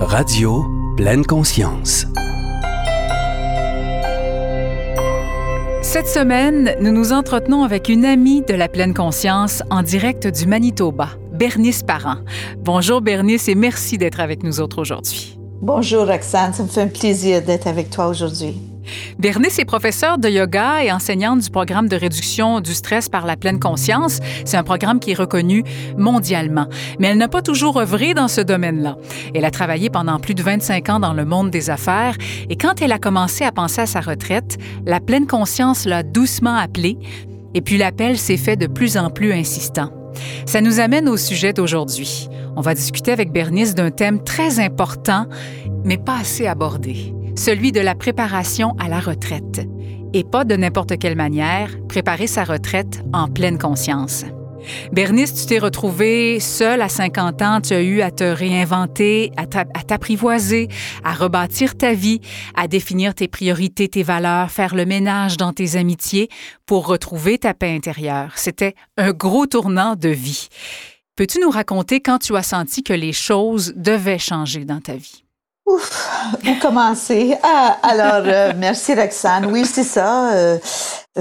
Radio Pleine Conscience. Cette semaine, nous nous entretenons avec une amie de la Pleine Conscience en direct du Manitoba, Bernice Parent. Bonjour Bernice et merci d'être avec nous autres aujourd'hui. Bonjour Roxane, ça me fait un plaisir d'être avec toi aujourd'hui. Bernice est professeure de yoga et enseignante du programme de réduction du stress par la pleine conscience. C'est un programme qui est reconnu mondialement. Mais elle n'a pas toujours œuvré dans ce domaine-là. Elle a travaillé pendant plus de 25 ans dans le monde des affaires et quand elle a commencé à penser à sa retraite, la pleine conscience l'a doucement appelée et puis l'appel s'est fait de plus en plus insistant. Ça nous amène au sujet d'aujourd'hui. On va discuter avec Bernice d'un thème très important, mais pas assez abordé celui de la préparation à la retraite. Et pas de n'importe quelle manière, préparer sa retraite en pleine conscience. Bernice, tu t'es retrouvée seule à 50 ans, tu as eu à te réinventer, à t'apprivoiser, à rebâtir ta vie, à définir tes priorités, tes valeurs, faire le ménage dans tes amitiés pour retrouver ta paix intérieure. C'était un gros tournant de vie. Peux-tu nous raconter quand tu as senti que les choses devaient changer dans ta vie? Ouf, où commencer? Ah, alors, euh, merci Roxane. Oui, c'est ça. Euh,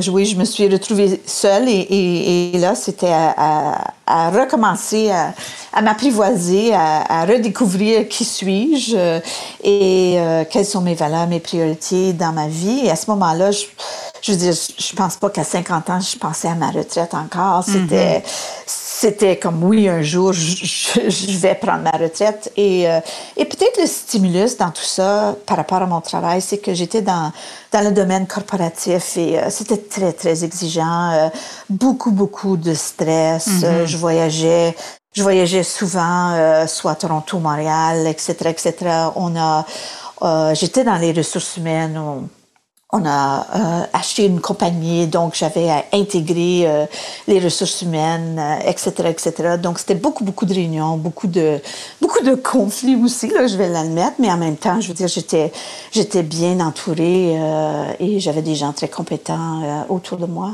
oui, je me suis retrouvée seule et, là, c'était à, recommencer, à, à m'apprivoiser, à, redécouvrir qui suis-je euh, et quelles sont mes valeurs, mes priorités dans ma vie. Et à ce moment-là, je, je veux dire, je pense pas qu'à 50 ans, je pensais à ma retraite encore. C'était, mm-hmm c'était comme oui, un jour, je, vais prendre ma retraite. Et, euh, et peut-être le stimulus dans tout ça, par rapport à mon travail, c'est que j'étais dans, dans le domaine corporatif et euh, c'était très, très exigeant. Euh, beaucoup, beaucoup de stress. Mm-hmm. je voyageais. Je voyageais souvent, soit à Toronto, Montréal, etc., etc. On a, j'étais dans les ressources humaines on a euh, acheté une compagnie, donc j'avais à intégrer euh, les ressources humaines, etc., euh, etc. Donc c'était beaucoup, beaucoup de réunions, beaucoup de, beaucoup de conflits aussi, là, je vais l'admettre, mais en même temps, je veux dire, j'étais, j'étais bien entourée et j'avais des gens très compétents autour de moi.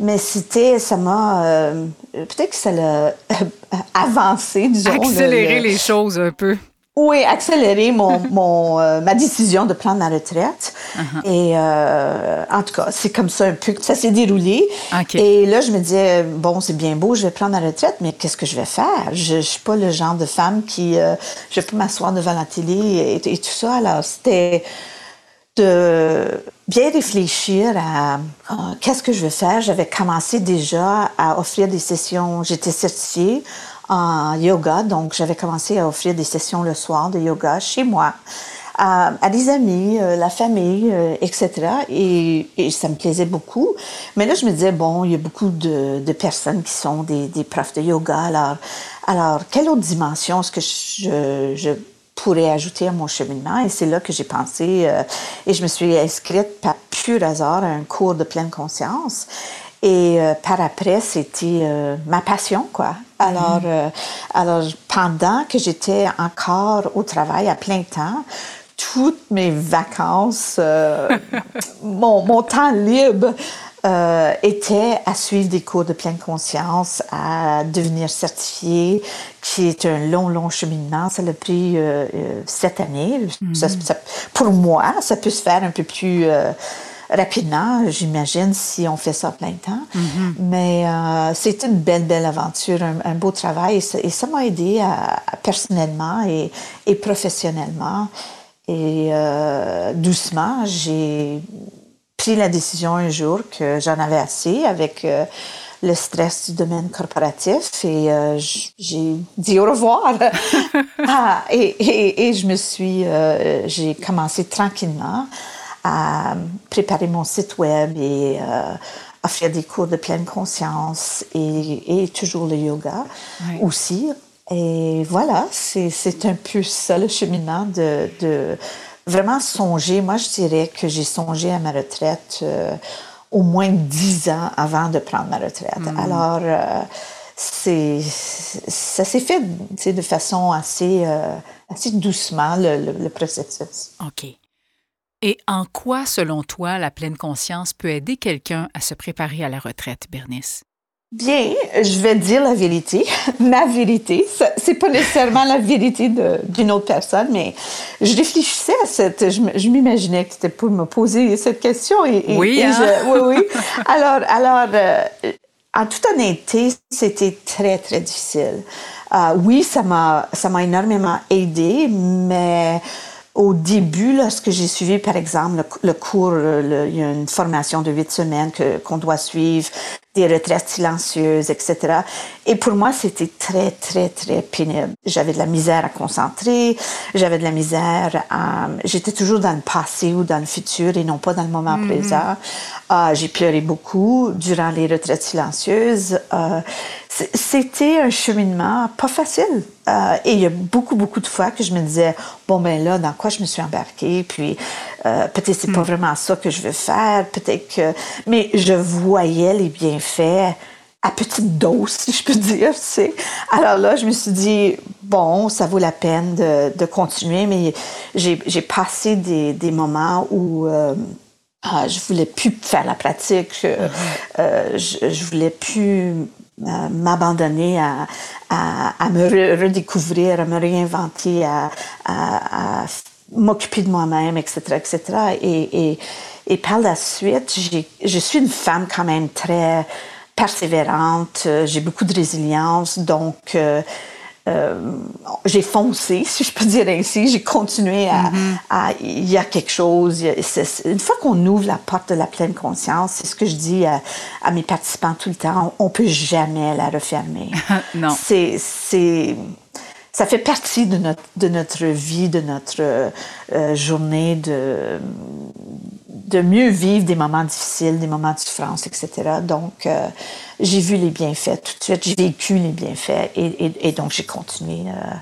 Mais c'était, ça m'a, peut-être que ça l'a avancé, disons. Accélérer les choses un peu. Oui, accélérer mon, mon euh, ma décision de prendre ma retraite. Uh-huh. Et euh, en tout cas, c'est comme ça un peu que ça s'est déroulé. Et là, je me disais, bon, c'est bien beau, je vais prendre ma retraite, mais qu'est-ce que je vais faire? Je, je suis pas le genre de femme qui... Euh, je vais pas m'asseoir devant la télé et, tout ça. Alors, c'était de bien réfléchir à qu'est-ce que je vais faire? J'avais commencé déjà à offrir des sessions. J'étais certifiée en yoga. Donc, j'avais commencé à offrir des sessions le soir de yoga chez moi. À, des amis, euh, la famille, euh, etc. Et, ça me plaisait beaucoup. Mais là, je me disais, bon, il y a beaucoup de, personnes qui sont des, profs de yoga. Alors, alors, quelle autre dimension est-ce que je, je pourrais ajouter à mon cheminement? Et c'est là que j'ai pensé, euh, et je me suis inscrite par pur hasard à un cours de pleine conscience. Et par après, c'était ma passion, quoi. Alors, euh, alors, pendant que j'étais encore au travail à plein temps, toutes mes vacances, euh, mon, mon, temps libre euh, était à suivre des cours de pleine conscience, à devenir certifié, qui est un long, long cheminement. Ça l'a pris cette année. Mm-hmm. pour moi, ça peut se faire un peu plus rapidement, j'imagine, si on fait ça plein temps. Mm-hmm. Mais euh, c'est une belle, belle aventure, un, beau travail. Et ça m'a aidé à, personnellement et, et, professionnellement. Et euh, doucement, j'ai pris la décision un jour que j'en avais assez avec euh, le stress du domaine corporatif et j'ai dit au revoir. ah, et, et, et, je me suis, j'ai commencé tranquillement à préparer mon site web et euh, à faire des cours de pleine conscience et, et toujours le yoga aussi. Et voilà, c'est un peu ça le cheminement de, de, vraiment songer. Moi, je dirais que j'ai songé à ma retraite euh, au moins dix ans avant de prendre ma retraite. Hmm. Alors, euh, c'est ça s'est fait de façon assez, assez doucement, le, le processus. OK. Et en quoi, selon toi, la pleine conscience peut aider quelqu'un à se préparer à la retraite, Bernice? Bien, je vais dire la vérité, ma vérité. C'est pas nécessairement la vérité d'une autre personne, mais je réfléchissais à cette. Je, m'imaginais que c'était pour me poser cette question. Et, oui, hein? je, oui, oui. Alors, alors euh, en toute honnêteté, c'était très, très difficile. Euh, oui, ça m'a énormément aidé, mais au début, lorsque j'ai suivi, par exemple, le, cours, il y a une formation de huit semaines qu'on doit suivre, des retraites silencieuses, etc. Et pour moi, c'était très, très, très pénible. J'avais de la misère à concentrer, j'avais de la misère à... J'étais toujours dans le passé ou dans le futur et non pas dans le moment mm-hmm. présent. Euh, j'ai pleuré beaucoup durant les retraites silencieuses. Euh, c'était un cheminement pas facile. Euh, et il y a beaucoup, beaucoup de fois que je me disais, bon, ben là, dans quoi je me suis embarquée? Puis euh, peut-être c'est pas hmm. vraiment ça que je veux faire. Peut-être que... Mais je voyais les bienfaits à petite dose, si je peux dire, tu sais. Alors là, je me suis dit, bon, ça vaut la peine de, de continuer, mais j'ai passé des, des, moments où... Euh, ah, je voulais plus faire la pratique, euh, je, je voulais plus euh, m'abandonner à, à, me redécouvrir, à me réinventer, à, m'occuper de moi-même, etc., etc. Et, et, par la suite, je suis une femme quand même très persévérante, j'ai beaucoup de résilience, donc euh, euh, j'ai foncé, si je peux dire ainsi. J'ai continué mm-hmm. à, Il y a quelque chose. une fois qu'on ouvre la porte de la pleine conscience, c'est ce que je dis à, mes participants tout le temps, on, ne peut jamais la refermer. non. C'est ça fait partie de notre, de notre vie, de notre euh, journée, de, de mieux vivre des moments difficiles, des moments de souffrance, etc. Donc, euh, j'ai vu les bienfaits tout de suite, j'ai vécu les bienfaits et, donc j'ai continué euh,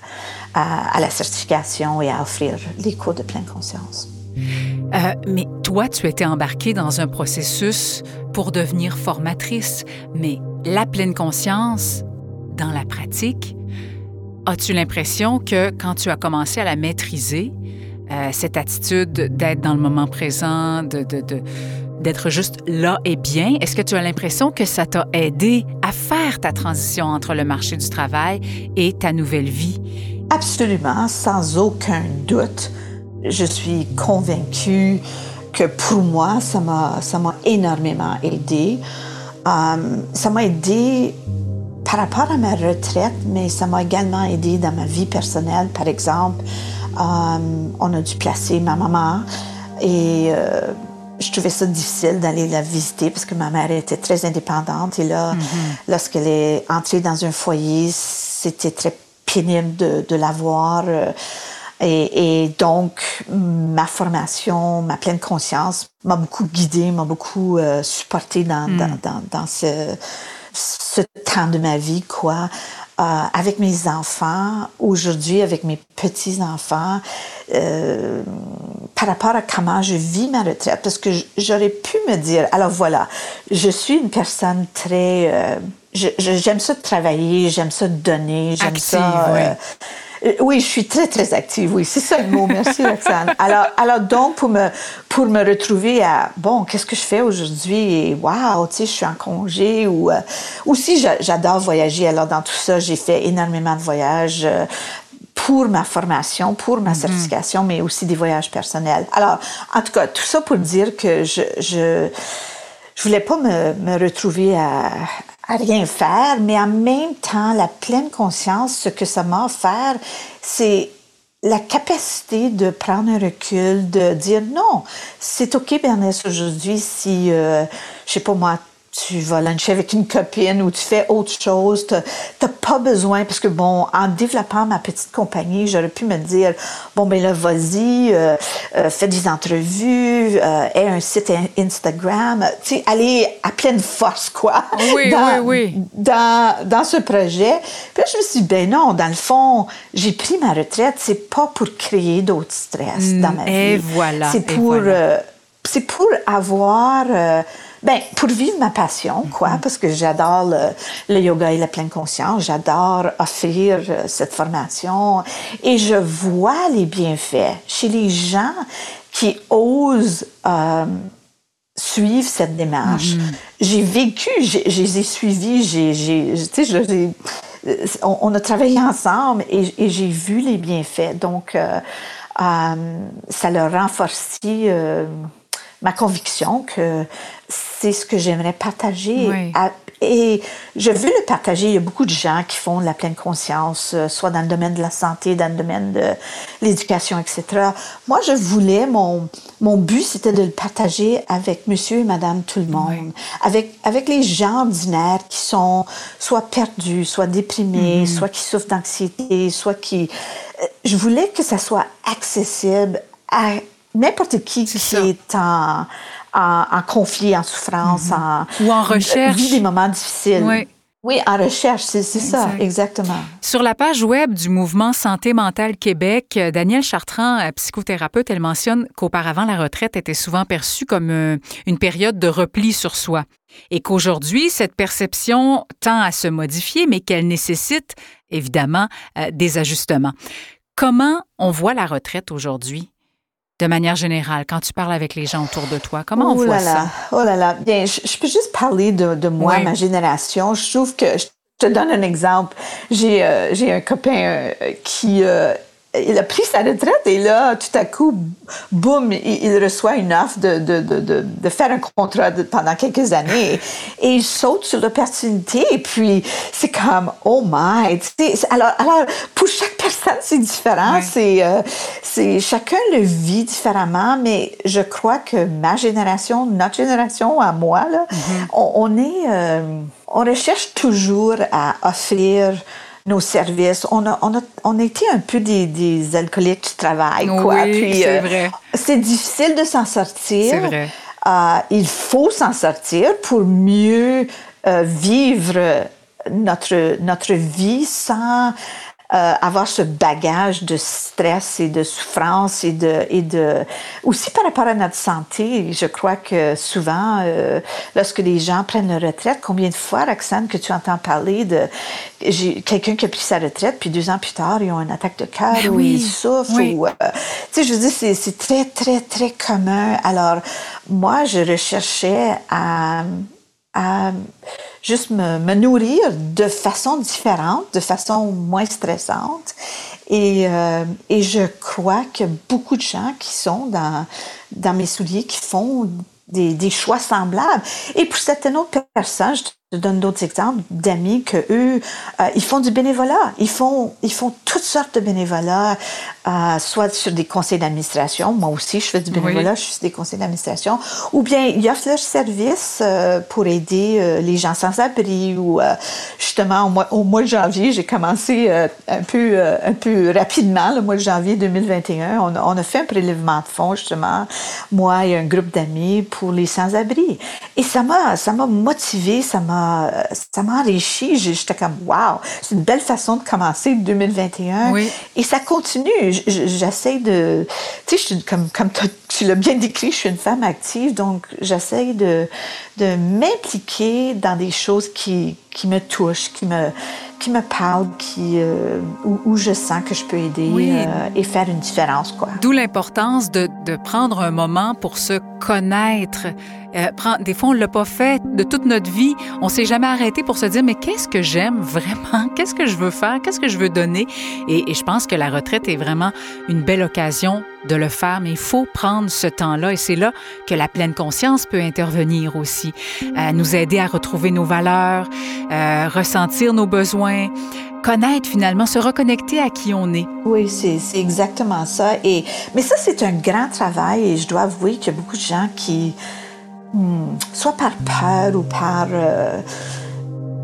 à, la certification et à offrir les cours de pleine conscience. mais toi, tu étais embarquée dans un processus pour devenir formatrice, mais la pleine conscience, dans la pratique, As-tu l'impression que quand tu as commencé à la maîtriser, euh, cette attitude d'être dans le moment présent, de, d'être juste là et bien, est-ce que tu as l'impression que ça t'a aidé à faire ta transition entre le marché du travail et ta nouvelle vie? Absolument, sans aucun doute. Je suis convaincue que pour moi, ça m'a, ça m'a énormément aidé. Euh, ça m'a aidé par rapport à ma retraite, mais ça m'a également aidé dans ma vie personnelle. Par exemple, on a dû placer ma maman et euh, je trouvais ça difficile d'aller la visiter parce que ma mère était très indépendante et là, mm-hmm. lorsqu'elle est entrée dans un foyer, c'était très pénible de, la voir. Euh, et, donc, ma formation, ma pleine conscience m'a beaucoup guidée, m'a beaucoup supportée dans, mm. dans, dans, dans ce ce temps de ma vie, quoi. Euh, avec mes enfants, aujourd'hui avec mes petits-enfants, euh, par rapport à comment je vis ma retraite, parce que j'aurais pu me dire, alors voilà, je suis une personne très... Euh, j'aime ça travailler, j'aime ça donner, j'aime ça... oui, je suis très, très active, oui, c'est ça le mot. Merci, Roxane. Alors, alors donc, pour me, pour me retrouver à, bon, qu'est-ce que je fais aujourd'hui? Et waouh, tu sais, je suis en congé ou... Euh, aussi, j'adore voyager. Alors, dans tout ça, j'ai fait énormément de voyages euh, pour ma formation, pour ma mm-hmm. certification, mais aussi des voyages personnels. Alors, en tout cas, tout ça pour dire que je... je je voulais pas me, me retrouver à, à rien faire, mais en même temps, la pleine conscience, ce que ça m'a offert, c'est la capacité de prendre un recul, de dire non, c'est OK, Bernès, aujourd'hui, si, euh, je sais pas moi, tu vas luncher avec une copine ou tu fais autre chose. Tu n'as pas besoin, parce que bon, en développant ma petite compagnie, j'aurais pu me dire, bon, ben là, vas-y, euh, euh, fais des entrevues, euh, aie un site Instagram, tu sais, aller à pleine force, quoi. Oui, dans, oui, oui. Dans, dans ce projet. Puis là, je me suis dit, ben non, dans le fond, j'ai pris ma retraite, c'est pas pour créer d'autres stress dans ma vie. Et voilà. C'est pour, c'est pour avoir ben, pour vivre ma passion, quoi, mm-hmm. parce que j'adore le, yoga et la pleine conscience, j'adore offrir euh, cette formation et je vois les bienfaits chez les gens qui osent euh, suivre cette démarche. Mm-hmm. J'ai vécu, je les ai suivis, j'ai, sais, on, on, a travaillé ensemble et, et j'ai vu les bienfaits. Donc, euh, ça a renforcé ma conviction que c'est ce que j'aimerais partager et je veux le partager. Il y a beaucoup de gens qui font de la pleine conscience, euh, soit dans le domaine de la santé, dans le domaine de l'éducation, etc. Moi, je voulais, mon, mon but, c'était de le partager avec monsieur et madame tout le monde, avec, avec les gens ordinaires qui sont soit perdus, soit déprimés, mm-hmm. soit qui souffrent d'anxiété, soit qui... Euh, je voulais que ça soit accessible à n'importe qui qui est en en, conflit, en souffrance, mhm. en, ou en recherche. Vit des moments difficiles. Oui. Oui, en recherche, c'est ça, exactement. Sur la page web du mouvement Santé mentale Québec, Danielle Chartrand, euh, psychothérapeute, elle mentionne qu'auparavant, la retraite était souvent perçue comme euh, une période de repli sur soi et qu'aujourd'hui, cette perception tend à se modifier, mais qu'elle nécessite évidemment euh, des ajustements. Comment on voit la retraite aujourd'hui? De manière générale, quand tu parles avec les gens autour de toi? Comment on voit ça? Oh là là. Bien, je, peux juste parler de, moi, ma génération. Je trouve que, je te donne un exemple. J'ai euh, un copain euh, qui euh, il a pris sa retraite et là, tout à coup, boum, il, reçoit une offre de, de, de, de faire un contrat pendant quelques années. Et il saute sur l'opportunité. Et puis, c'est comme, oh my. Alors, alors, pour chaque personne, c'est différent. C'est, euh, c'est, chacun le vit différemment. Mais je crois que ma génération, notre génération, à moi, là, mm-hmm. on, est, euh, on recherche toujours à offrir nos services. On a, on a, on été un peu des, des alcooliques du travail, quoi. Oui, c'est euh, vrai. C'est difficile de s'en sortir. C'est vrai. Euh, il faut s'en sortir pour mieux euh, vivre notre, notre vie sans euh, avoir ce bagage de stress et de souffrance et de, et de aussi par rapport à notre santé. Je crois que souvent, euh, lorsque les gens prennent leur retraite, combien de fois, Roxane, que tu entends parler de quelqu'un qui a pris sa retraite, puis deux ans plus tard, ils ont une attaque de cœur ben ou ils souffrent. Ou, euh, tu sais, je veux dire, c'est très, très, très commun. Alors, moi, je recherchais à, à juste me, me, nourrir de façon différente, de façon moins stressante. Et, euh, et je crois a beaucoup de gens qui sont dans, dans mes souliers qui font des, des choix semblables. Et pour certaines autres personnes, je je donne d'autres exemples d'amis que eux, euh, ils font du bénévolat. Ils font, ils font toutes sortes de bénévolat, euh, soit sur des conseils d'administration. Moi aussi, je fais du bénévolat, je suis sur des conseils d'administration. Ou bien ils offrent leur service euh, pour aider euh, les gens sans abri. Ou justement, au mois, au mois, de janvier, j'ai commencé un peu, un peu rapidement, le mois de janvier 2021. On, on, a fait un prélèvement de fonds justement, moi et un groupe d'amis pour les sans-abri. Et ça m'a, ça m'a motivé, ça m'a ça m'a enrichi. J'étais comme, wow, c'est une belle façon de commencer 2021. Et ça continue. J'essaie de, tu sais, comme, comme tu l'as bien décrit, je suis une femme active, donc j'essaie de, de m'impliquer dans des choses qui, qui me touchent, qui me, qui me parle, qui, euh, où, je sens que je peux aider euh, et faire une différence. quoi. D'où l'importance de, de, prendre un moment pour se connaître. Euh, des fois, on ne l'a pas fait de toute notre vie. On s'est jamais arrêté pour se dire, mais qu'est-ce que j'aime vraiment? Qu'est-ce que je veux faire? Qu'est-ce que je veux donner? Et, et je pense que la retraite est vraiment une belle occasion de le faire, mais il faut prendre ce temps-là et c'est là que la pleine conscience peut intervenir aussi, nous aider à retrouver nos valeurs, euh, ressentir nos besoins, connaître finalement, se reconnecter à qui on est. Oui, c'est exactement ça. Et, mais ça, c'est un grand travail et je dois avouer qu'il y a beaucoup de gens qui, hmm, soit par peur ou par... Euh,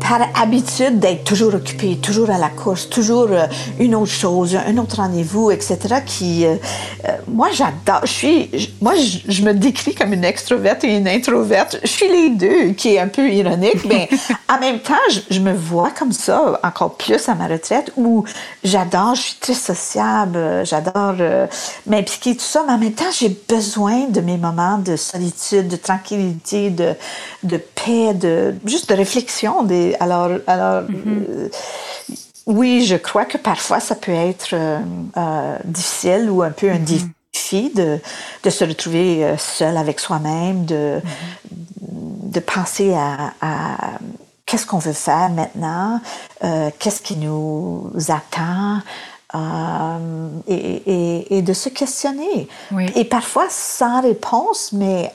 par habitude d'être toujours occupé, toujours à la course, toujours euh, une autre chose, un autre rendez-vous, etc. Qui, euh, euh, moi, j'adore. Je suis, moi, je, me décris comme une extroverte et une introverte. Je suis les deux, qui est un peu ironique, mais en même temps, je, me vois comme ça encore plus à ma retraite où j'adore, je suis très sociable, j'adore m'impliquer tout ça, mais en même temps, j'ai besoin de mes moments de solitude, de tranquillité, de, de paix, de juste de réflexion, des alors, alors euh, oui, je crois que parfois ça peut être euh, euh, difficile ou un peu un mhm. défi défi de, de se retrouver seul avec soi-même, de, de penser à, qu'est-ce qu'on veut faire maintenant, euh, qu'est-ce qui nous attend. et, et, de se questionner. Et parfois sans réponse, mais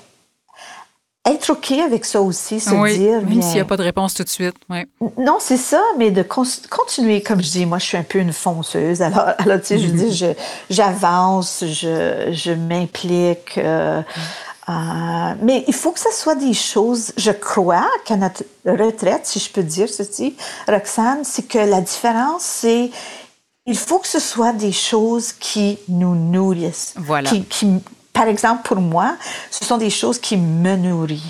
être OK avec ça aussi, se dire. Même s'il n'y a pas de réponse tout de suite. Non, c'est ça, mais de continuer, comme je dis, moi, je suis un peu une fonceuse. Alors, alors tu sais, je dis, mm-hmm. j'avance, je, je m'implique. Euh, euh, mais il faut que ce soit des choses, je crois qu'à notre retraite, si je peux dire ceci, Roxane, c'est que la différence, c'est il faut que ce soit des choses qui nous nourrissent, voilà. qui, qui, par exemple, pour moi, ce sont des choses qui me nourrissent.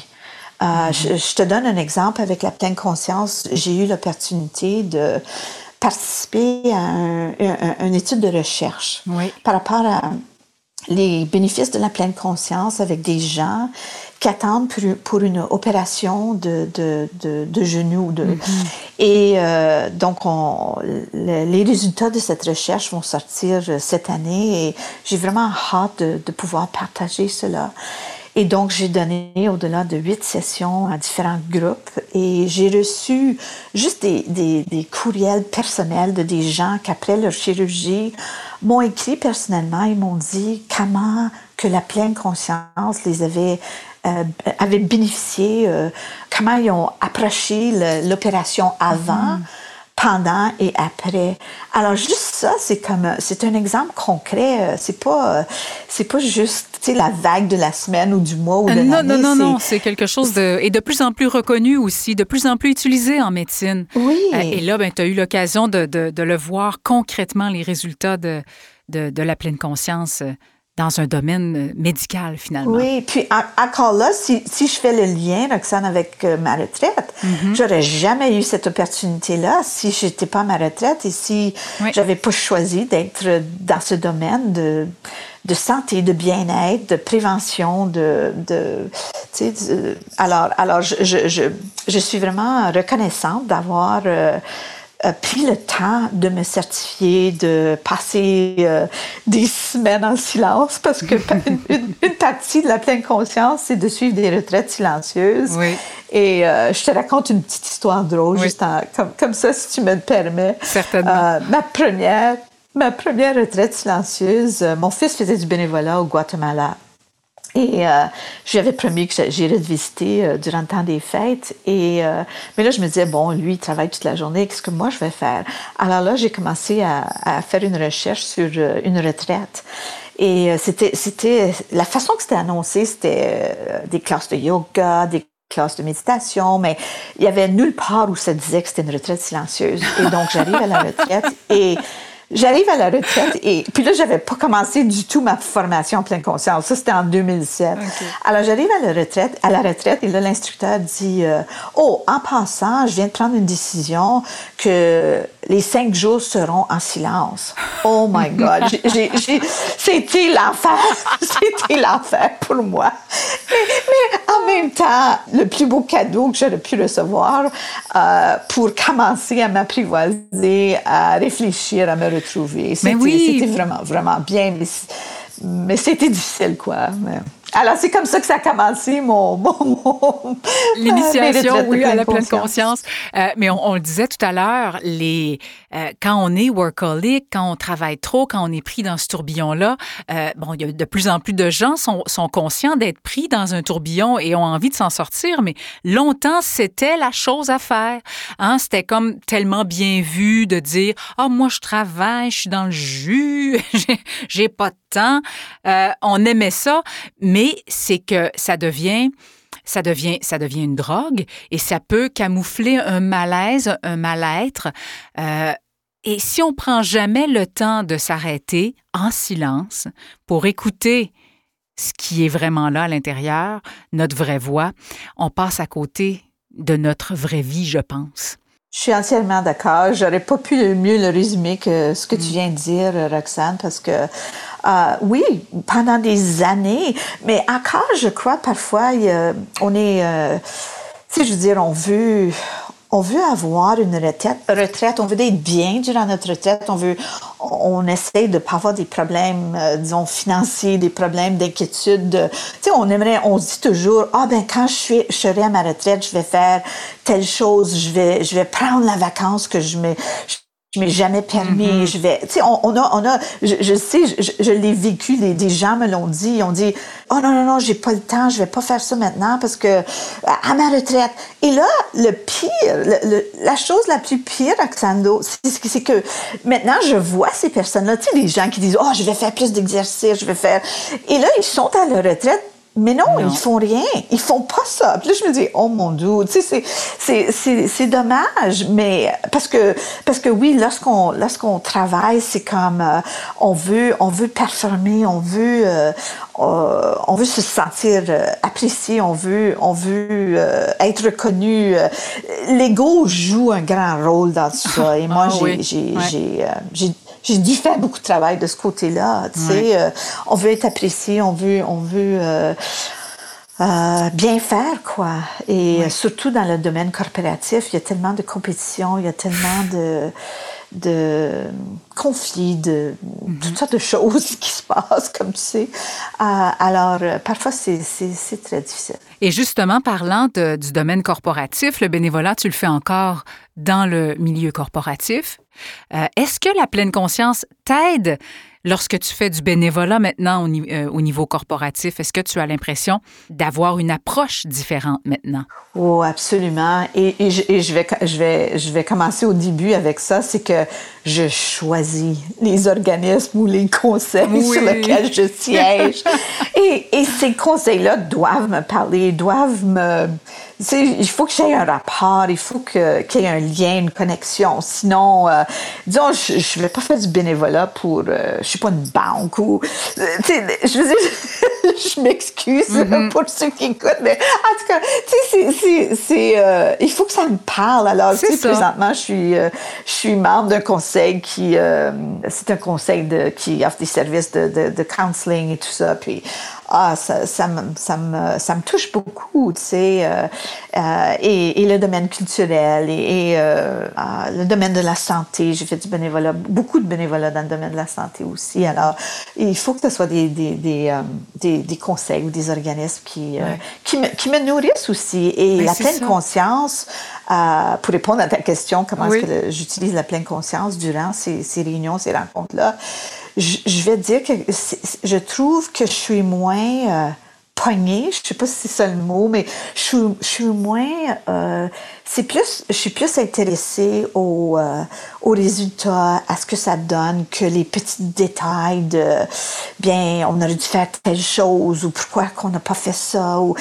Euh, mm-hmm. je, te donne un exemple avec la pleine conscience. J'ai eu l'opportunité de participer à une étude de recherche par rapport à les bénéfices de la pleine conscience avec des gens qui attendent pour, une opération de, de, de, genou. De, mm-hmm. Et euh, donc, on, les résultats de cette recherche vont sortir cette année et j'ai vraiment hâte de, de pouvoir partager cela. Et donc, j'ai donné au-delà de huit sessions à différents groupes et j'ai reçu juste des, des, des, courriels personnels de des gens qui, après leur chirurgie, m'ont écrit personnellement et m'ont dit comment que la pleine conscience les avait euh, avaient bénéficié, euh, comment ils ont approché l'opération avant, mhm. pendant et après. Alors juste ça, c'est comme c'est un exemple concret. Euh, c'est pas c'est pas juste la vague de la semaine ou du mois ou de l'année. Non non non non, c'est quelque chose de et de plus en plus reconnu aussi, de plus en plus utilisé en médecine. Oui. et là, ben tu as eu l'occasion de, de, de, le voir concrètement les résultats de de, de la pleine conscience dans un domaine euh, médical, finalement. Oui, puis encore là, si, si, je fais le lien, Roxane, avec euh, ma retraite, mm-hmm. j'aurais jamais eu cette opportunité-là si j'étais pas à ma retraite et si j'avais pas choisi d'être dans ce domaine de, de santé, de bien-être, de prévention, de, de, de alors, alors je, je, je, je, suis vraiment reconnaissante d'avoir euh, pris le temps de me certifier, de passer euh, des semaines en silence parce que une, partie de la pleine conscience, c'est de suivre des retraites silencieuses. Et euh, je te raconte une petite histoire drôle, juste comme, comme, ça, si tu me le permets. Certainement. Euh, ma première, ma première retraite silencieuse, mon fils faisait du bénévolat au Guatemala. Et euh, j'avais promis que j'irais le visiter euh, durant le temps des fêtes. Et, euh, mais là, je me disais, bon, lui, il travaille toute la journée, qu'est-ce que moi je vais faire? Alors là, j'ai commencé à, à, faire une recherche sur euh, une retraite. Et euh, c'était, c'était, la façon que c'était annoncé, c'était des classes de yoga, des classes de méditation, mais il y avait nulle part où ça disait que c'était une retraite silencieuse. Et donc, j'arrive à la retraite et J'arrive à la retraite et puis là, j'avais pas commencé du tout ma formation en pleine conscience. Ça, c'était en 2007. Alors, j'arrive à la retraite, à la retraite et là, l'instructeur dit euh, Oh, en passant, je viens de prendre une décision que les cinq jours seront en silence. Oh my God! C'était l'enfer. C'était l'enfer pour moi. Mais, en même temps, le plus beau cadeau que j'aurais pu recevoir euh, pour commencer à m'apprivoiser, à réfléchir, à me retrouver. C'était vraiment, vraiment bien, mais, mais c'était difficile, quoi. Mais... Alors, c'est comme ça que ça a commencé, mon... L'initiation, oui, à la pleine conscience. Euh, mais on, le disait tout à l'heure, les euh, quand on est workaholic, quand on travaille trop, quand on est pris dans ce tourbillon-là, euh, bon, il y a de plus en plus de gens sont, sont conscients d'être pris dans un tourbillon et ont envie de s'en sortir, mais longtemps, c'était la chose à faire. Hein? C'était comme tellement bien vu de dire « Ah, moi, je travaille, je suis dans le jus, j'ai pas de temps. on aimait ça, mais c'est que ça devient ça devient, ça devient une drogue et ça peut camoufler un malaise, un mal-être. Euh, et si on prend jamais le temps de s'arrêter en silence pour écouter ce qui est vraiment là à l'intérieur, notre vraie voix, on passe à côté de notre vraie vie, je pense. Je suis entièrement d'accord. J'aurais pas pu mieux le résumer que ce que tu mm. viens de dire, Roxane, parce que euh, oui, pendant des années, mais encore, je crois, parfois, on est, euh, tu sais, je veux dire, on veut, on veut avoir une retraite, on veut être bien durant notre retraite, on veut, on essaie de pas avoir des problèmes, euh, disons, financiers, des problèmes d'inquiétude. Tu sais, on aimerait, on se dit toujours, ah ben quand je, suis, je serai à ma retraite, je vais faire telle chose, je vais, je vais prendre la vacance que je me, je m'ai jamais permis, mm-hmm. je vais, tu sais, on, on, a, on a, je, sais, je, l'ai vécu, des, des, gens me l'ont dit, ils ont dit, oh non, non, non, j'ai pas le temps, je vais pas faire ça maintenant parce que, à ma retraite. Et là, le pire, la chose la plus pire, Axando, c'est que maintenant, je vois ces personnes-là, tu sais, les gens qui disent, oh, je vais faire plus d'exercice, je vais faire, et là, ils sont à la retraite, mais non, ils font rien. Ils font pas ça. Puis là, je me dis, oh mon Dieu, tu sais, c'est dommage, mais parce que, parce que oui, lorsqu'on lorsqu'on travaille, c'est comme, euh, on veut on veut performer, on veut, euh, euh, on veut se sentir apprécié, on veut, on veut être reconnu. L'ego joue un grand rôle dans ça. Et moi, ah j'ai j'ai dû faire beaucoup de travail de ce côté-là. Tu sais, euh, on veut être apprécié, on veut, on veut euh, euh, bien faire, quoi. Et surtout dans le domaine corporatif, il y a tellement de compétition, il y a tellement de de conflits, de mhm. toutes sortes de choses qui se passent, comme tu sais. alors, parfois, c'est très difficile. Et justement, parlant du domaine corporatif, le bénévolat, tu le fais encore dans le milieu corporatif. Euh, est-ce que la pleine conscience t'aide lorsque tu fais du bénévolat maintenant au, euh, niveau corporatif? Est-ce que tu as l'impression d'avoir une approche différente maintenant? Oh, absolument. Et, je, vais, je, vais, je vais commencer au début avec ça, c'est que je choisis les organismes ou les conseils sur lesquels je siège. et, et ces conseils-là doivent me parler, doivent me il faut que j'aie un rapport, il faut qu'il y ait un lien, une connexion. Sinon, euh, disons, je ne vais pas faire du bénévolat pour, euh, je suis pas une banque ou, euh, je veux dire, je m'excuse mm-hmm. pour ceux qui écoutent, mais en tout cas, tu sais, c'est, il faut que ça me parle. Alors, tu sais, présentement, je suis, je suis membre d'un conseil qui, c'est un conseil de, qui offre des services de, de, de counseling et tout ça. Puis, ah, ça, ça, me, ça, me, ça me touche beaucoup, tu sais, euh, euh, et, et, le domaine culturel et, euh, ah, le domaine de la santé. J'ai fait du bénévolat, beaucoup de bénévolat dans le domaine de la santé aussi. Alors, il faut que ce soit des, des, des, des, des conseils ou des organismes qui, qui, me, qui, me, nourrissent aussi. Et la pleine conscience, pour répondre à ta question, comment est-ce que j'utilise la pleine conscience durant ces, ces réunions, ces rencontres-là, je, vais dire que je trouve que je suis moins poignée, je sais pas si c'est ça le mot, mais je, je suis moins euh, c'est plus, je suis plus intéressée aux, euh, aux résultats, à ce que ça donne, que les petits détails de, bien, on aurait dû faire telle chose ou pourquoi qu'on n'a pas fait ça. Ou,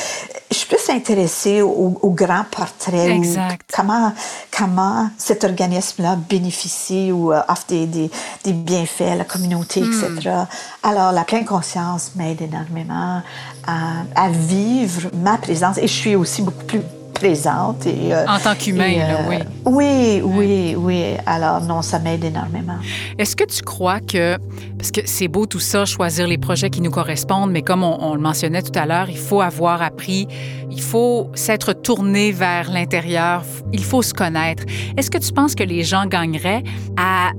je suis plus intéressée au, au grand portrait. Exact. comment, comment cet organisme-là bénéficie ou euh, offre des, des, des, bienfaits à la communauté, etc. Hmm. Alors, la pleine conscience m'aide énormément à, à vivre ma présence et je suis aussi beaucoup plus présente. Et, euh, en tant qu'humain, euh, oui. Oui, oui, oui. Alors, non, ça m'aide énormément. Est-ce que tu crois que, parce que c'est beau tout ça, choisir les projets qui nous correspondent, mais comme on, le mentionnait tout à l'heure, il faut avoir appris, il faut s'être tourné vers l'intérieur, il faut se connaître. Est-ce que tu penses que les gens gagneraient à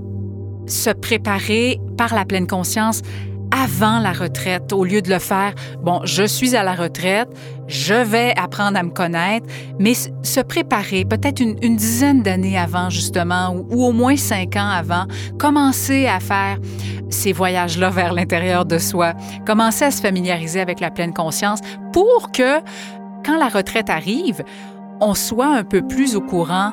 se préparer par la pleine conscience avant la retraite au lieu de le faire, bon, je suis à la retraite, je vais apprendre à me connaître, mais se préparer peut-être une, dizaine d'années avant, justement, ou, au moins cinq ans avant, commencer à faire ces voyages-là vers l'intérieur de soi, commencer à se familiariser avec la pleine conscience pour que, quand la retraite arrive, on soit un peu plus au courant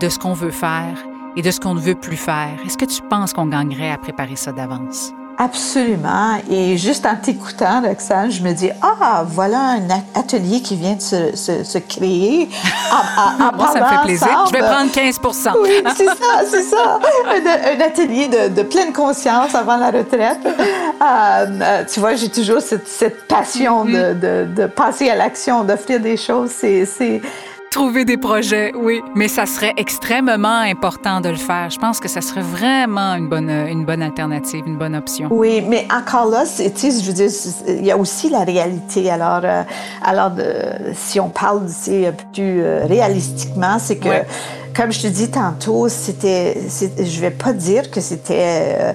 de ce qu'on veut faire et de ce qu'on ne veut plus faire. Est-ce que tu penses qu'on gagnerait à préparer ça d'avance? Absolument. Et juste en t'écoutant, Roxane, je me dis, ah, voilà un atelier qui vient de se, se, créer. En, en, ça me fait plaisir. Je vais prendre 15% Oui, c'est ça, c'est ça. Un, atelier de, de, pleine conscience avant la retraite. Euh, euh, tu vois, j'ai toujours cette, cette passion de, mm-hmm. de, de, passer à l'action, d'offrir des choses. C'est Trouver des projets, oui. Mais ça serait extrêmement important de le faire. Je pense que ça serait vraiment une bonne, une bonne alternative, une bonne option. Oui, mais encore là, tu sais, je veux dire, il y a aussi la réalité. Alors, euh, alors si on parle, plus euh, réalistiquement, c'est que comme je te dis tantôt, c'était, je vais pas dire que c'était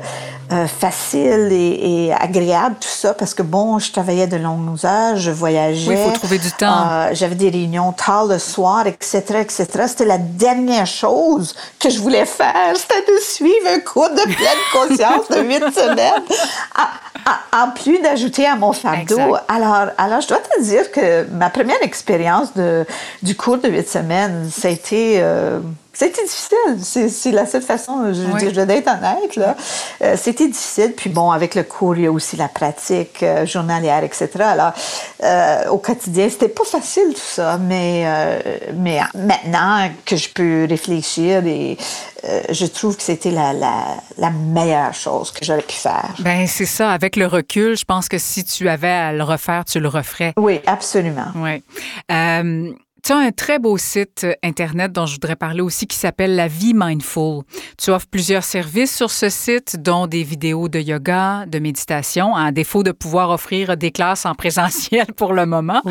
euh, euh, facile et, agréable tout ça parce que bon, je travaillais de longues heures, je voyageais. Oui, il faut trouver du temps. Euh, j'avais des réunions tard le soir, etc., etc. C'était la dernière chose que je voulais faire, c'était de suivre un cours de pleine conscience de huit semaines. en plus d'ajouter à mon fardeau. Alors, alors, je dois te dire que ma première expérience de, du cours de huit semaines, ça a été c'était difficile. C'est la seule façon, je, oui. je dois être honnête. Là. Euh, c'était difficile. Puis bon, avec le cours, il y a aussi la pratique euh, journalière, etc. Alors, euh, au quotidien, c'était pas facile tout ça. Mais, mais maintenant que je peux réfléchir et je trouve que c'était la, la, la, meilleure chose que j'aurais pu faire. Ben c'est ça. Avec le recul, je pense que si tu avais à le refaire, tu le referais. Oui, absolument. Oui. Tu as un très beau site euh, Internet dont je voudrais parler aussi qui s'appelle La Vie Mindful. Tu offres plusieurs services sur ce site, dont des vidéos de yoga, de méditation, à défaut de pouvoir offrir des classes en présentiel pour le moment.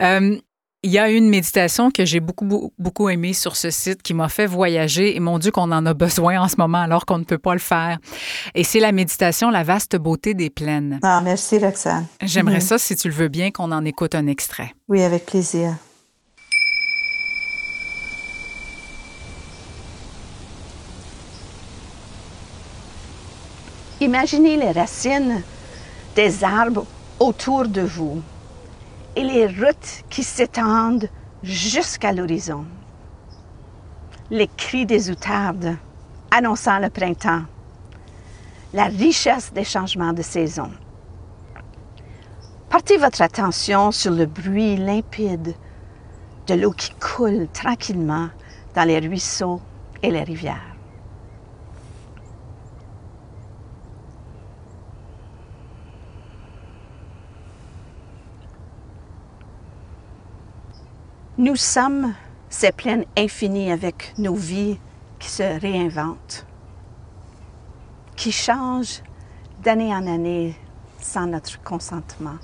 Euh, il y a une méditation que j'ai beaucoup, beaucoup aimée sur ce site qui m'a fait voyager et mon Dieu qu'on en a besoin en ce moment alors qu'on ne peut pas le faire. Et c'est la méditation La vaste beauté des plaines. Ah, merci Roxane. J'aimerais mhm. ça, si tu le veux bien, qu'on en écoute un extrait. Oui, avec plaisir. Imaginez les racines des arbres autour de vous et les routes qui s'étendent jusqu'à l'horizon. Les cris des outardes annonçant le printemps, la richesse des changements de saison. Portez votre attention sur le bruit limpide de l'eau qui coule tranquillement dans les ruisseaux et les rivières. Nous sommes ces plaines infinies avec nos vies qui se réinventent, qui changent d'année en année sans notre consentement.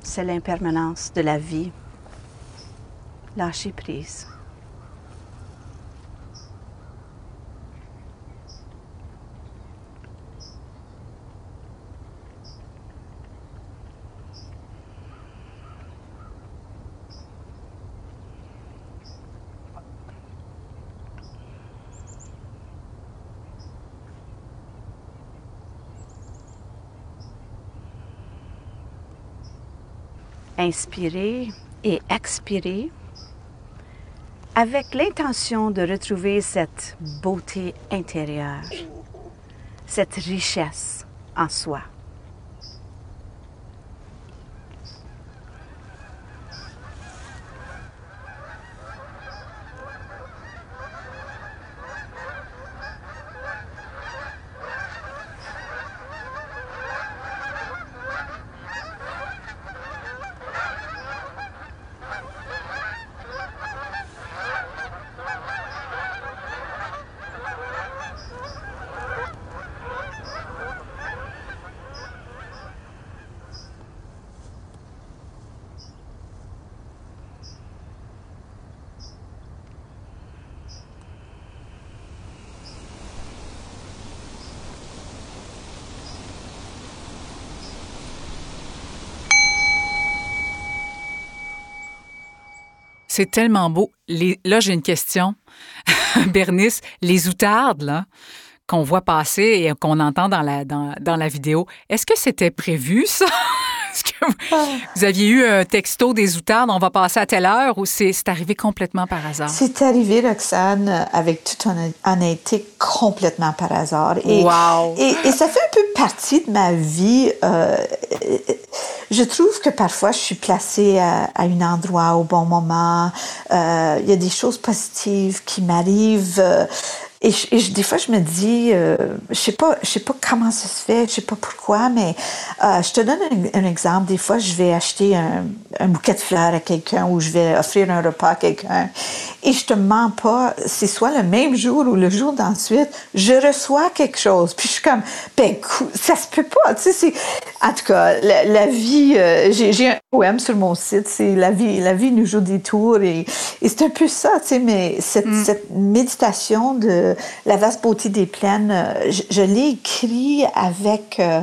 C'est l'impermanence de la vie. Lâcher prise. Inspirer et expirer avec l'intention de retrouver cette beauté intérieure, cette richesse en soi. C'est tellement beau. là, j'ai une question. Bernice, les outardes, là, qu'on voit passer et qu'on entend dans la, dans, dans la vidéo, est-ce que c'était prévu, ça? Est-ce que ah. vous, aviez eu un texto des outardes, on va passer à telle heure, ou c'est arrivé complètement par hasard? C'est arrivé, Roxane, avec toute honnêteté, complètement par hasard. Et, wow. et, et, ça fait un peu partie de ma vie. Euh, je trouve que parfois je suis placée à, un endroit au bon moment. Euh, il y a des choses positives qui m'arrivent. Euh, et, des fois, je me dis, euh, je sais pas, je sais pas comment ça se fait, je sais pas pourquoi, mais euh, je te donne un, exemple. Des fois, je vais acheter un, un bouquet de fleurs à quelqu'un ou je vais offrir un repas à quelqu'un et je te mens pas, c'est soit le même jour ou le jour d'ensuite, je reçois quelque chose. Puis je suis comme, ben, ça se peut pas. Tu sais, c'est, en tout cas, la, vie, euh, j'ai, un poème sur mon site, c'est la vie, la vie nous joue des tours et, et c'est un peu ça, tu sais, mais cette, mm. cette méditation de la vaste beauté des plaines, euh, je, l'ai écrit avec, euh,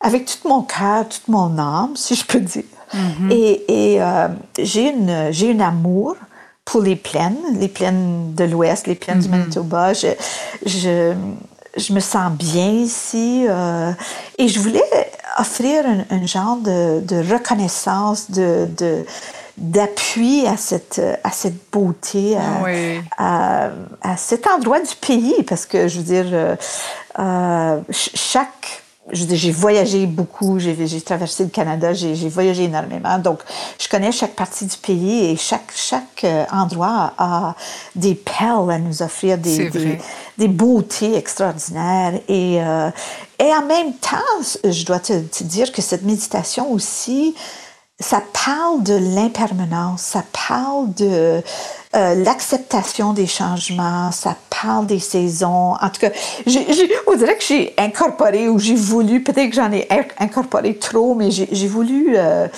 avec tout mon cœur, toute mon âme, si je peux dire. Mm-hmm. Et, euh, j'ai une, une amour pour les plaines, les plaines de l'Ouest, les plaines du mm-hmm. Manitoba. Je, je, me sens bien ici et je voulais offrir un, genre de, de reconnaissance, de, de d'appui à cette, à cette beauté, à, à, cet endroit du pays, parce que je veux dire, euh, euh chaque je j'ai voyagé beaucoup, j'ai traversé le Canada, j'ai voyagé énormément, donc je connais chaque partie du pays et chaque, chaque euh, endroit a des perles à nous offrir, des, des, des, beautés extraordinaires. Et, euh, et en même temps, je dois te, te dire que cette méditation aussi, ça parle de l'impermanence, ça parle de euh, l'acceptation des changements, ça parle des saisons. En tout cas, on dirait que j'ai incorporé ou j'ai voulu, peut-être que j'en ai incorporé trop, mais j'ai voulu euh,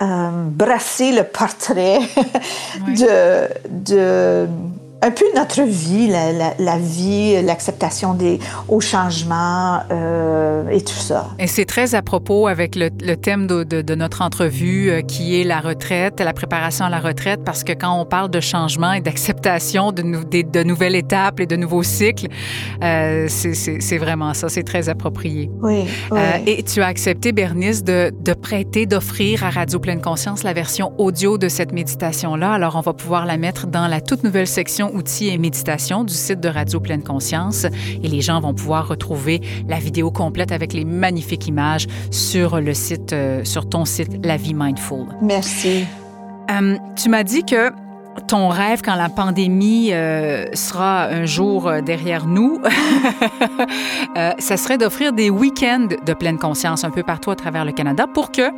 euh, brasser le portrait de, de un peu notre vie, la, vie, l'acceptation des hauts changements euh, et tout ça. Et c'est très à propos avec le, thème de, notre entrevue euh, qui est la retraite, la préparation à la retraite, parce que quand on parle de changement et d'acceptation de, de, nouvelles étapes et de nouveaux cycles, euh, c'est vraiment ça, c'est très approprié. Oui. oui. et tu as accepté, Bernice, de, prêter, d'offrir à Radio Pleine Conscience la version audio de cette méditation-là. Alors, on va pouvoir la mettre dans la toute nouvelle section outils et méditation du site de Radio Pleine Conscience et les gens vont pouvoir retrouver la vidéo complète avec les magnifiques images sur le site, euh, sur ton site La Vie Mindful. Merci. Euh, tu m'as dit que ton rêve quand la pandémie euh, sera un jour derrière nous, ça serait d'offrir des week-ends de pleine conscience un peu partout à travers le Canada pour que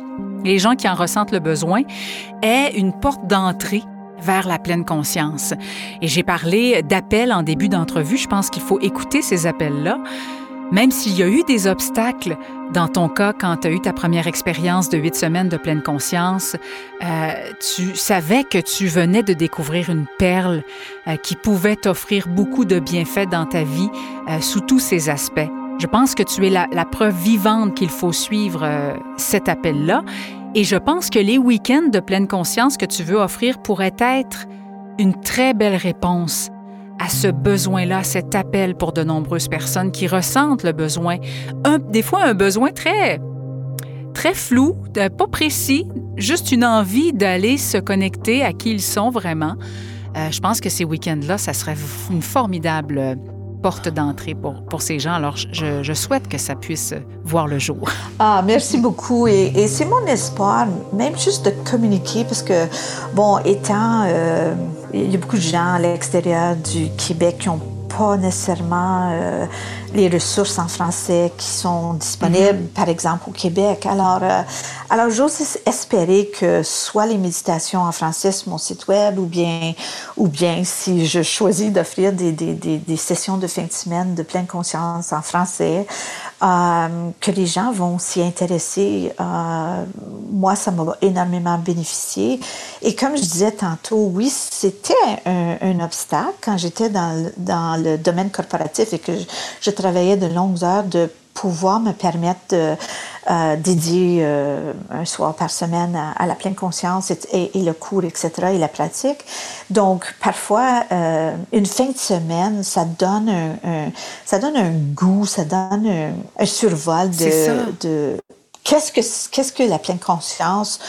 les gens qui en ressentent le besoin aient une porte d'entrée vers la pleine conscience. Et j'ai parlé d'appels en début d'entrevue. Je pense qu'il faut écouter ces appels-là. Même s'il y a eu des obstacles dans ton cas quand tu as eu ta première expérience de huit semaines de pleine conscience, euh, tu savais que tu venais de découvrir une perle euh, qui pouvait t'offrir beaucoup de bienfaits dans ta vie euh, sous tous ses aspects. Je pense que tu es la, la preuve vivante qu'il faut suivre cet appel-là et je pense que les week-ends de pleine conscience que tu veux offrir pourraient être une très belle réponse à ce besoin-là, cet appel pour de nombreuses personnes qui ressentent le besoin, des fois un besoin très, très flou, pas précis, juste une envie d'aller se connecter à qui ils sont vraiment. Euh, je pense que ces week-ends-là, ça serait une formidable porte d'entrée pour, pour ces gens. Alors, je, je, souhaite que ça puisse voir le jour. Ah, merci beaucoup. Et, et c'est mon espoir, même juste de communiquer, parce que, bon, étant, euh, il y a beaucoup de gens à l'extérieur du Québec qui ont pas nécessairement euh, les ressources en français qui sont disponibles, mhm. par exemple, au Québec. Alors, euh, alors j'ose espérer que soit les méditations en français sur mon site web ou bien, ou bien si je choisis d'offrir des, des, des, des, sessions de fin de semaine de pleine conscience en français, euh, que les gens vont s'y intéresser. Euh, moi, ça m'a énormément bénéficié. Et comme je disais tantôt, oui, c'était un, un, obstacle quand j'étais dans, dans le domaine corporatif et que je, je travaillais de longues heures de pouvoir me permettre de euh, dédier euh, un soir par semaine à, la pleine conscience et, le cours, etc., et la pratique. Donc, parfois, euh, une fin de semaine, ça donne un, ça donne un goût, ça donne un, survol de, de qu'est-ce que, qu'est-ce que la pleine conscience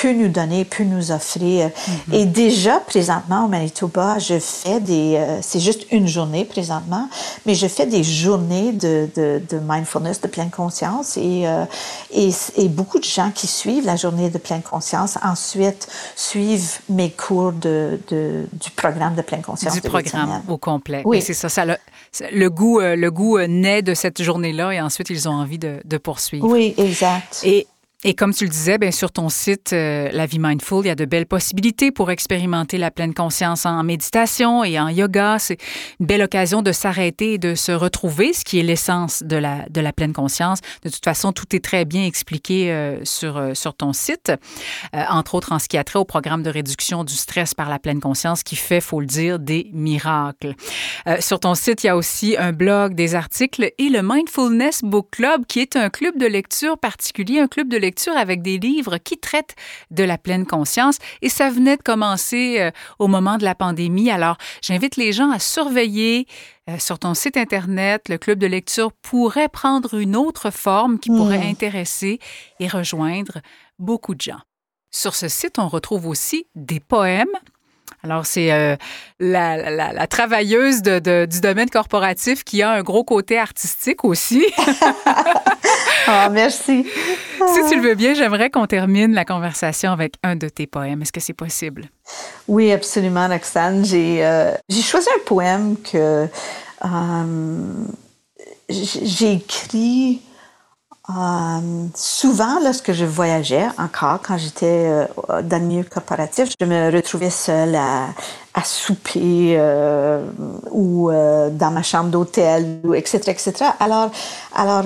peut nous donner, peut nous offrir. Mm-hmm. Et déjà, présentement, au Manitoba, je fais des... Euh, c'est juste une journée présentement, mais je fais des journées de, de, de mindfulness, de pleine conscience. Et, euh, et, et, beaucoup de gens qui suivent la journée de pleine conscience, ensuite suivent mes cours de, de du programme de pleine conscience. Du programme au complet. Oui. C'est ça, ça le, goût, euh, le goût naît de cette journée-là et ensuite ils ont envie de, de poursuivre. Oui, exact. Et et comme tu le disais, bien, sur ton site euh, La vie mindful, il y a de belles possibilités pour expérimenter la pleine conscience en méditation et en yoga. C'est une belle occasion de s'arrêter et de se retrouver, ce qui est l'essence de la, de la pleine conscience. De toute façon, tout est très bien expliqué euh, sur, euh, sur ton site, entre autres en ce qui a trait au programme de réduction du stress par la pleine conscience qui fait, faut le dire, des miracles. sur ton site, il y a aussi un blog, des articles et le Mindfulness Book Club qui est un club de lecture particulier, un club de lecture avec des livres qui traitent de la pleine conscience. Et ça venait de commencer euh, au moment de la pandémie. Alors, j'invite les gens à surveiller euh, sur ton site Internet. Le club de lecture pourrait prendre une autre forme qui pourrait hmm. intéresser et rejoindre beaucoup de gens. Sur ce site, on retrouve aussi des poèmes alors, c'est euh, la, travailleuse du domaine corporatif qui a un gros côté artistique aussi. Ah, merci. si tu le veux bien, j'aimerais qu'on termine la conversation avec un de tes poèmes. Est-ce que c'est possible? Oui, absolument, Roxane. J'ai euh, choisi un poème que euh, j'ai écrit euh, souvent, lorsque je voyageais encore, quand j'étais euh, dans le milieu corporatif, je me retrouvais seule à, souper euh, ou dans ma chambre d'hôtel, etc., etc. Alors, alors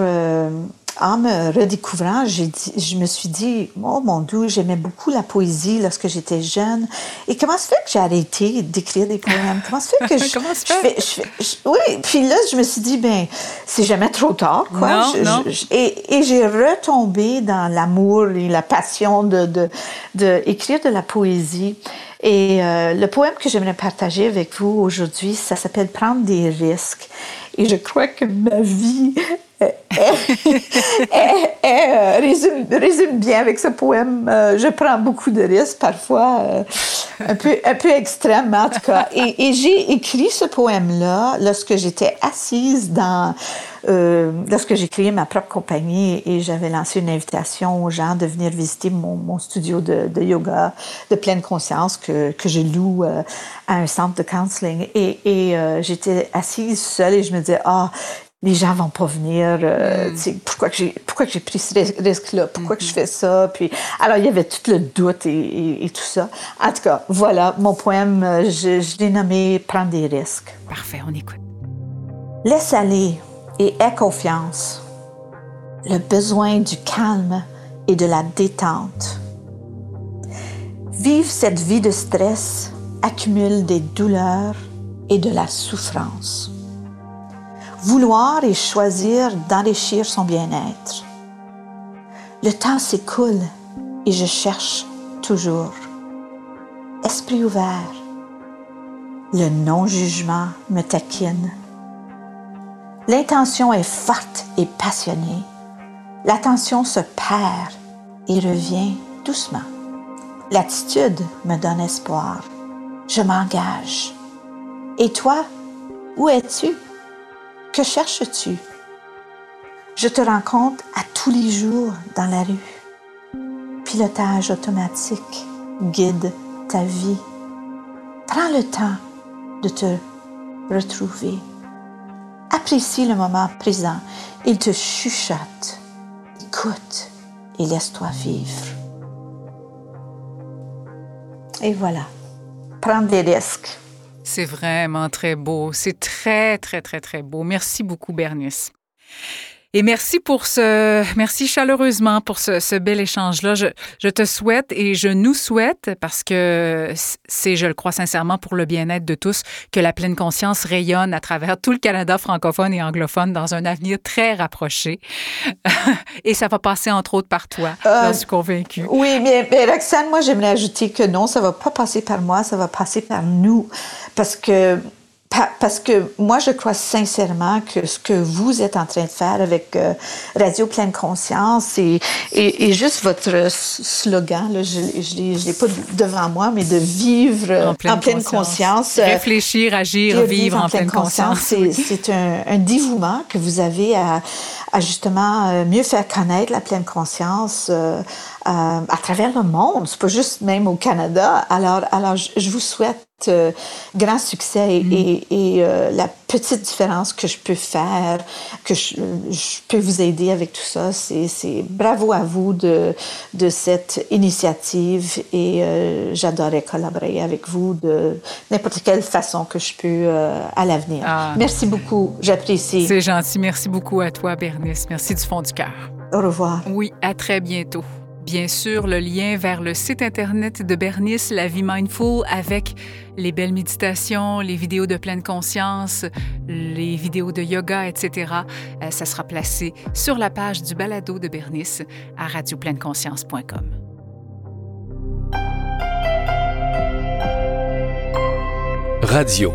en me redécouvrant, je me suis dit, oh mon Dieu, j'aimais beaucoup la poésie lorsque j'étais jeune. Et comment se fait que j'ai arrêté d'écrire des poèmes? Comment se fait que je, comment se fait? oui, puis là, je me suis dit, ben, c'est jamais trop tard, quoi. Non, non. et, et j'ai retombé dans l'amour et la passion de, de, de, de la poésie. Et euh, le poème que j'aimerais partager avec vous aujourd'hui, ça s'appelle Prendre des risques. Et je crois que ma vie elle, résume, bien avec ce poème. Euh, je prends beaucoup de risques, parfois euh, un, peu, un extrême, en tout cas. Et, j'ai écrit ce poème-là lorsque j'étais assise dans... Euh, lorsque j'ai créé ma propre compagnie et j'avais lancé une invitation aux gens de venir visiter mon, studio de, yoga de pleine conscience que, que je loue à un centre de counseling. Et, et j'étais assise seule et je me disais, ah, les gens vont pas venir. Euh, mm. Pourquoi que j'ai pourquoi que j'ai pris ce risque-là? Pourquoi que je mm-hmm. fais ça? Puis alors il y avait tout le doute et, et, tout ça. En tout cas, voilà mon poème. Euh, je, je l'ai nommé Prendre des risques. Parfait, on écoute. Laisse aller et aie confiance. Le besoin du calme et de la détente. Vivre cette vie de stress accumule des douleurs et de la souffrance vouloir et choisir d'enrichir son bien-être. Le temps s'écoule et je cherche toujours. Esprit ouvert, le non-jugement me taquine. L'intention est forte et passionnée. L'attention se perd et revient doucement. L'attitude me donne espoir. Je m'engage. Et toi, où es-tu? Cherches-tu? Je te rencontre à tous les jours dans la rue. Pilotage automatique guide ta vie. Prends le temps de te retrouver. Apprécie le moment présent. Il te chuchote. Écoute et laisse-toi vivre. Et voilà. Prendre des risques. C'est vraiment très beau. C'est très, très, très, très beau. Merci beaucoup, Bernice. Et merci pour ce, merci chaleureusement pour ce, bel échange-là. Je, te souhaite et je nous souhaite, parce que c'est, je le crois sincèrement, pour le bien-être de tous, que la pleine conscience rayonne à travers tout le Canada francophone et anglophone dans un avenir très rapproché. et ça va passer entre autres par toi, euh, j'en suis convaincue. Oui, mais, mais Roxane, moi j'aimerais ajouter que non, ça va pas passer par moi, ça va passer par nous, parce que parce que moi, je crois sincèrement que ce que vous êtes en train de faire avec euh, Radio Pleine Conscience et, et, juste votre slogan, là, je ne l'ai pas devant moi, mais de vivre en pleine, conscience. Euh, Réfléchir, agir, vivre, en, pleine, conscience. C'est un, un, dévouement que vous avez à, à justement euh, mieux faire connaître la pleine conscience euh, à travers le monde. C'est pas juste même au Canada. Alors, alors je, vous souhaite euh, grand succès mm. et, et euh, la petite différence que je peux faire, que je, je peux vous aider avec tout ça, c'est bravo à vous de, de cette initiative et j'adorerais collaborer avec vous de n'importe quelle façon que je peux à l'avenir. Ah. Merci beaucoup, j'apprécie. C'est gentil, merci beaucoup à toi, Bernice. Merci du fond du cœur. Au revoir. Oui, à très bientôt bien sûr le lien vers le site Internet de Bernice, La Vie Mindful, avec les belles méditations, les vidéos de pleine conscience, les vidéos de yoga, etc. Euh, ça sera placé sur la page du balado de Bernice à radiopleineConscience.com. Radio